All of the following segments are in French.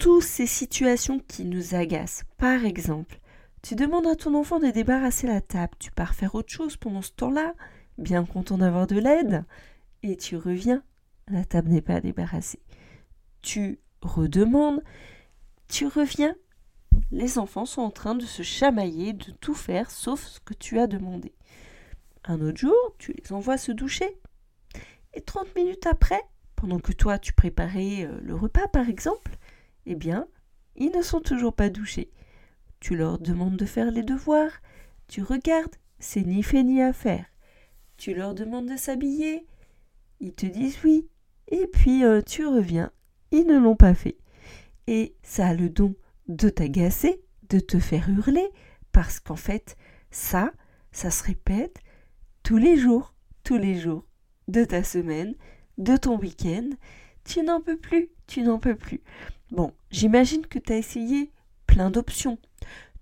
tous ces situations qui nous agacent. Par exemple, tu demandes à ton enfant de débarrasser la table, tu pars faire autre chose pendant ce temps-là, bien content d'avoir de l'aide, et tu reviens, la table n'est pas débarrassée. Tu redemandes, tu reviens, les enfants sont en train de se chamailler, de tout faire sauf ce que tu as demandé. Un autre jour, tu les envoies se doucher. Et 30 minutes après, pendant que toi tu préparais euh, le repas par exemple, eh bien, ils ne sont toujours pas douchés. Tu leur demandes de faire les devoirs, tu regardes, c'est ni fait ni à faire. Tu leur demandes de s'habiller, ils te disent oui, et puis euh, tu reviens, ils ne l'ont pas fait. Et ça a le don de t'agacer, de te faire hurler, parce qu'en fait, ça, ça se répète tous les jours, tous les jours de ta semaine, de ton week-end. Tu n'en peux plus, tu n'en peux plus. Bon, j'imagine que tu as essayé plein d'options.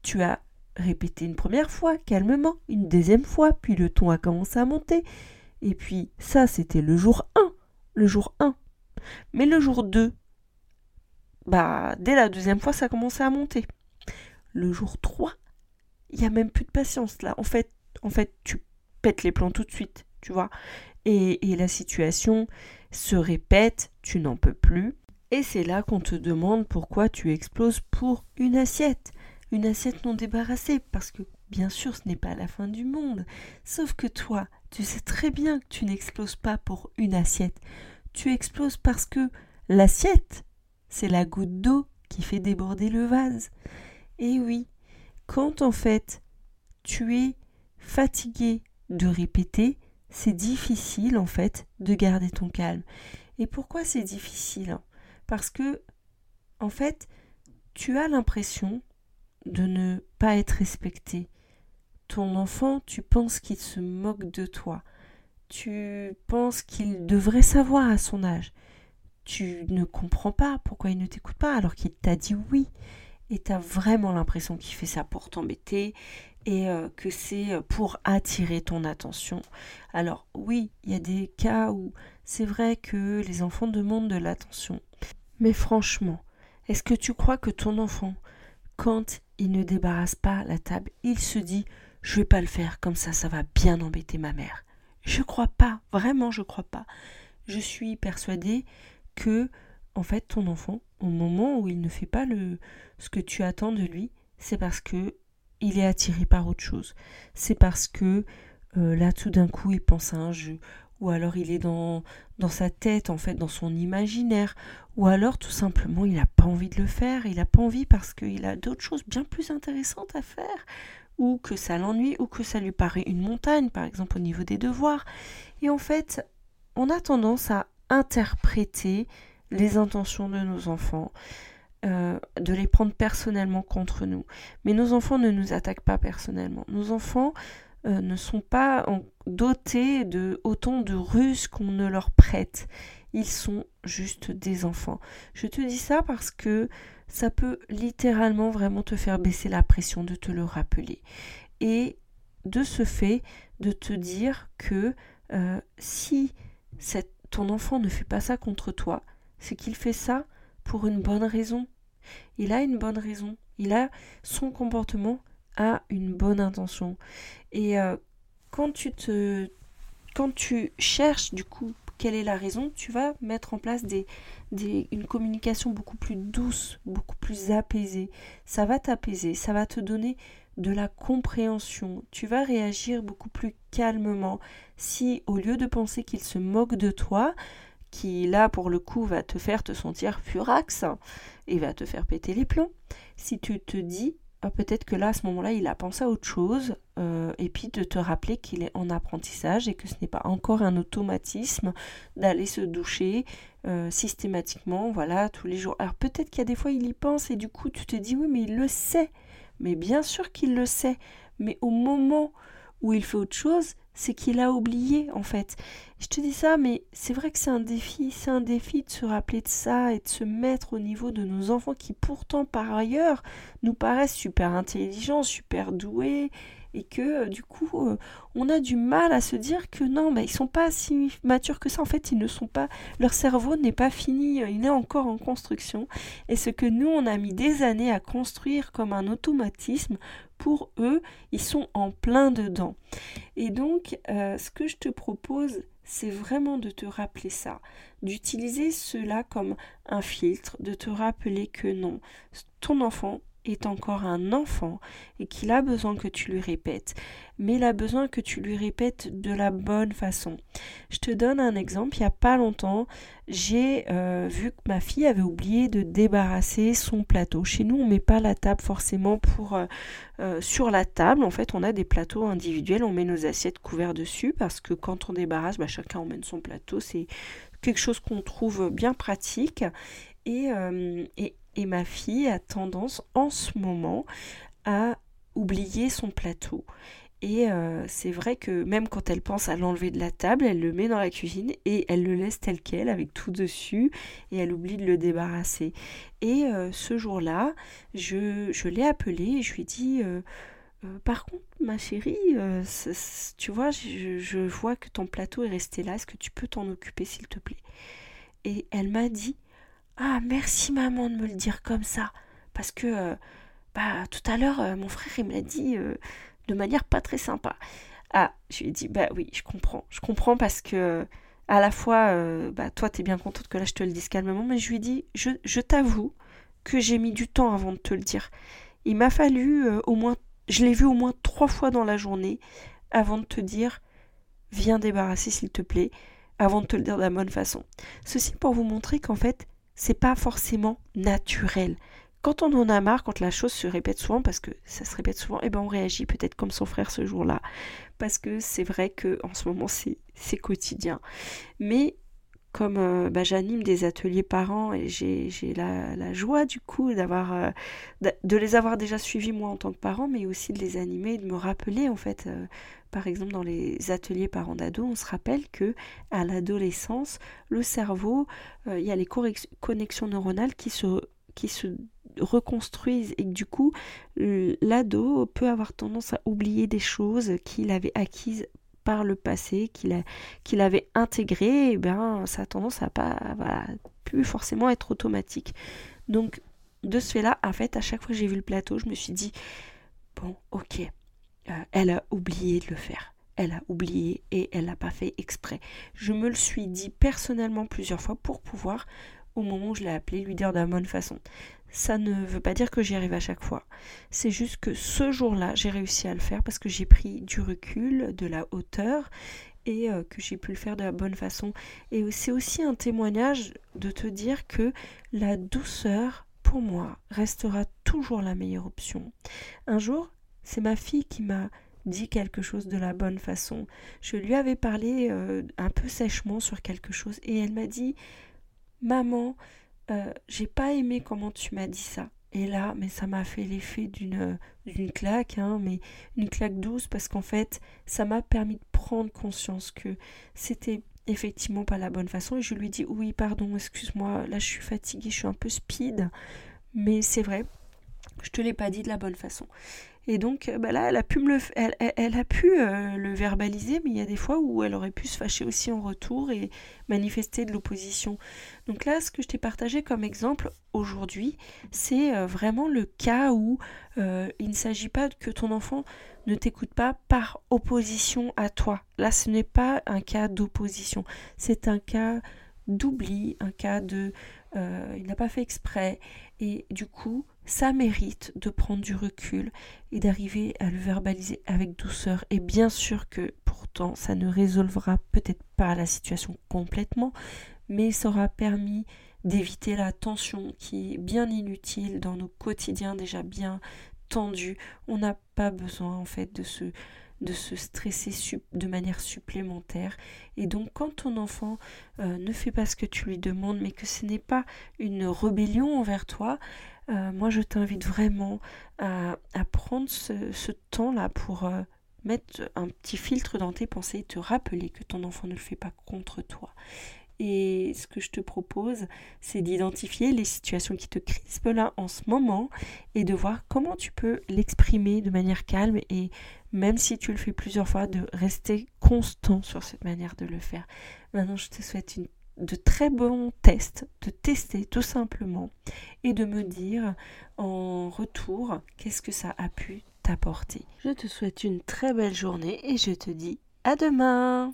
Tu as répété une première fois, calmement, une deuxième fois, puis le ton a commencé à monter. Et puis ça, c'était le jour 1. Le jour 1. Mais le jour 2, bah, dès la deuxième fois, ça a commencé à monter. Le jour 3, il n'y a même plus de patience là. En fait, en fait, tu pètes les plans tout de suite, tu vois. Et, la situation se répète, tu n'en peux plus. Et c'est là qu'on te demande pourquoi tu exploses pour une assiette une assiette non débarrassée, parce que bien sûr ce n'est pas la fin du monde. Sauf que toi, tu sais très bien que tu n'exploses pas pour une assiette. Tu exploses parce que l'assiette, c'est la goutte d'eau qui fait déborder le vase. Et oui, quand en fait tu es fatigué de répéter, c'est difficile en fait de garder ton calme. Et pourquoi c'est difficile? Parce que en fait, tu as l'impression de ne pas être respecté. Ton enfant, tu penses qu'il se moque de toi. Tu penses qu'il devrait savoir à son âge. Tu ne comprends pas pourquoi il ne t'écoute pas alors qu'il t'a dit oui. Et tu as vraiment l'impression qu'il fait ça pour t'embêter et euh, que c'est pour attirer ton attention. Alors oui, il y a des cas où c'est vrai que les enfants demandent de l'attention. Mais franchement, est-ce que tu crois que ton enfant, quand il ne débarrasse pas la table, il se dit je vais pas le faire comme ça ça va bien embêter ma mère. Je crois pas, vraiment je crois pas. Je suis persuadée que en fait ton enfant au moment où il ne fait pas le ce que tu attends de lui, c'est parce que il est attiré par autre chose. C'est parce que euh, là tout d'un coup il pense à un jeu ou alors il est dans, dans sa tête, en fait, dans son imaginaire, ou alors tout simplement il n'a pas envie de le faire, il n'a pas envie parce qu'il a d'autres choses bien plus intéressantes à faire, ou que ça l'ennuie, ou que ça lui paraît une montagne, par exemple au niveau des devoirs. Et en fait, on a tendance à interpréter les intentions de nos enfants, euh, de les prendre personnellement contre nous. Mais nos enfants ne nous attaquent pas personnellement. Nos enfants euh, ne sont pas dotés de autant de ruses qu'on ne leur prête. Ils sont juste des enfants. Je te dis ça parce que ça peut littéralement vraiment te faire baisser la pression de te le rappeler. Et de ce fait, de te dire que euh, si ton enfant ne fait pas ça contre toi, c'est qu'il fait ça pour une bonne raison. Il a une bonne raison. Il a son comportement a une bonne intention. Et euh, quand tu te quand tu cherches du coup quelle est la raison, tu vas mettre en place des, des, une communication beaucoup plus douce, beaucoup plus apaisée. Ça va t'apaiser, ça va te donner de la compréhension. Tu vas réagir beaucoup plus calmement. Si au lieu de penser qu'il se moque de toi, qui là pour le coup va te faire te sentir furax et va te faire péter les plombs, si tu te dis ah, peut-être que là, à ce moment-là, il a pensé à autre chose, euh, et puis de te rappeler qu'il est en apprentissage et que ce n'est pas encore un automatisme d'aller se doucher euh, systématiquement, voilà, tous les jours. Alors peut-être qu'il y a des fois, il y pense, et du coup, tu te dis, oui, mais il le sait. Mais bien sûr qu'il le sait. Mais au moment où il fait autre chose, c'est qu'il a oublié en fait. Je te dis ça, mais c'est vrai que c'est un défi, c'est un défi de se rappeler de ça et de se mettre au niveau de nos enfants qui pourtant par ailleurs nous paraissent super intelligents, super doués et que euh, du coup euh, on a du mal à se dire que non mais ils sont pas si matures que ça en fait ils ne sont pas leur cerveau n'est pas fini il est encore en construction et ce que nous on a mis des années à construire comme un automatisme pour eux ils sont en plein dedans. Et donc euh, ce que je te propose c'est vraiment de te rappeler ça, d'utiliser cela comme un filtre, de te rappeler que non, ton enfant est encore un enfant et qu'il a besoin que tu lui répètes, mais il a besoin que tu lui répètes de la bonne façon. Je te donne un exemple, il n'y a pas longtemps, j'ai euh, vu que ma fille avait oublié de débarrasser son plateau. Chez nous, on ne met pas la table forcément pour euh, euh, sur la table. En fait, on a des plateaux individuels, on met nos assiettes couvertes dessus parce que quand on débarrasse, bah, chacun emmène son plateau. C'est quelque chose qu'on trouve bien pratique. Et, et, et ma fille a tendance en ce moment à oublier son plateau. Et euh, c'est vrai que même quand elle pense à l'enlever de la table, elle le met dans la cuisine et elle le laisse tel quel avec tout dessus et elle oublie de le débarrasser. Et euh, ce jour-là, je, je l'ai appelée et je lui ai dit euh, Par contre, ma chérie, tu vois, je, je vois que ton plateau est resté là, est-ce que tu peux t'en occuper s'il te plaît? Et elle m'a dit ah, merci maman de me le dire comme ça. Parce que, euh, bah, tout à l'heure, euh, mon frère, il me l'a dit euh, de manière pas très sympa. Ah, je lui ai dit, bah oui, je comprends. Je comprends parce que, à la fois, bah, toi, t'es bien contente que là, je te le dise calmement, mais je lui ai dit, je, je t'avoue que j'ai mis du temps avant de te le dire. Il m'a fallu au moins, je l'ai vu au moins trois fois dans la journée avant de te dire, viens débarrasser s'il te plaît, avant de te le dire de la bonne façon. Ceci pour vous montrer qu'en fait, c'est pas forcément naturel. Quand on en a marre, quand la chose se répète souvent, parce que ça se répète souvent, eh ben on réagit peut-être comme son frère ce jour-là. Parce que c'est vrai que en ce moment c'est quotidien. Mais comme euh, bah, j'anime des ateliers parents et j'ai la, joie du coup d'avoir euh, de les avoir déjà suivis moi en tant que parent, mais aussi de les animer, de me rappeler en fait euh, par exemple, dans les ateliers parents d'ado, on se rappelle que à l'adolescence, le cerveau, il y a les connexions neuronales qui se, qui se reconstruisent et que du coup, l'ado peut avoir tendance à oublier des choses qu'il avait acquises par le passé, qu'il qu'il avait intégrées, et ben ça a tendance à pas voilà, plus forcément être automatique. Donc de ce fait-là, en fait, à chaque fois j'ai vu le plateau, je me suis dit bon, ok, euh, elle a oublié de le faire. Elle a oublié et elle l'a pas fait exprès. Je me le suis dit personnellement plusieurs fois pour pouvoir, au moment où je l'ai appelé, lui dire de la bonne façon. Ça ne veut pas dire que j'y arrive à chaque fois. C'est juste que ce jour-là, j'ai réussi à le faire parce que j'ai pris du recul, de la hauteur et euh, que j'ai pu le faire de la bonne façon. Et c'est aussi un témoignage de te dire que la douceur, pour moi, restera toujours la meilleure option. Un jour, c'est ma fille qui m'a dit quelque chose de la bonne façon. Je lui avais parlé euh, un peu sèchement sur quelque chose et elle m'a dit Maman, euh, j'ai pas aimé comment tu m'as dit ça. Et là, mais ça m'a fait l'effet d'une claque, hein, mais une claque douce parce qu'en fait, ça m'a permis de prendre conscience que c'était effectivement pas la bonne façon. Et je lui dis oui, pardon, excuse-moi, là je suis fatiguée, je suis un peu speed, mais c'est vrai, je te l'ai pas dit de la bonne façon. Et donc euh, bah là, elle a pu, euh, le verbaliser, mais il y a des fois où elle aurait pu se fâcher aussi en retour et manifester de l'opposition. Donc là, ce que je t'ai partagé comme exemple aujourd'hui, c'est euh, vraiment le cas où il ne s'agit pas que ton enfant ne t'écoute pas par opposition à toi. Là, ce n'est pas un cas d'opposition, c'est un cas d'oubli, un cas de... il n'a pas fait exprès. Et du coup, ça mérite de prendre du recul et d'arriver à le verbaliser avec douceur. Et bien sûr que pourtant, ça ne résolvera peut-être pas la situation complètement, mais ça aura permis d'éviter la tension qui est bien inutile dans nos quotidiens déjà bien tendu. On n'a pas besoin en fait de se de se stresser de manière supplémentaire. Et donc quand ton enfant euh, ne fait pas ce que tu lui demandes, mais que ce n'est pas une rébellion envers toi, euh, moi je t'invite vraiment à, prendre ce, temps-là pour euh, mettre un petit filtre dans tes pensées et te rappeler que ton enfant ne le fait pas contre toi. Et ce que je te propose, c'est d'identifier les situations qui te crispent là en ce moment et de voir comment tu peux l'exprimer de manière calme et même si tu le fais plusieurs fois, de rester constant sur cette manière de le faire. Maintenant, je te souhaite une, de très bons tests, de tester tout simplement et de me dire en retour qu'est-ce que ça a pu t'apporter. Je te souhaite une très belle journée et je te dis à demain.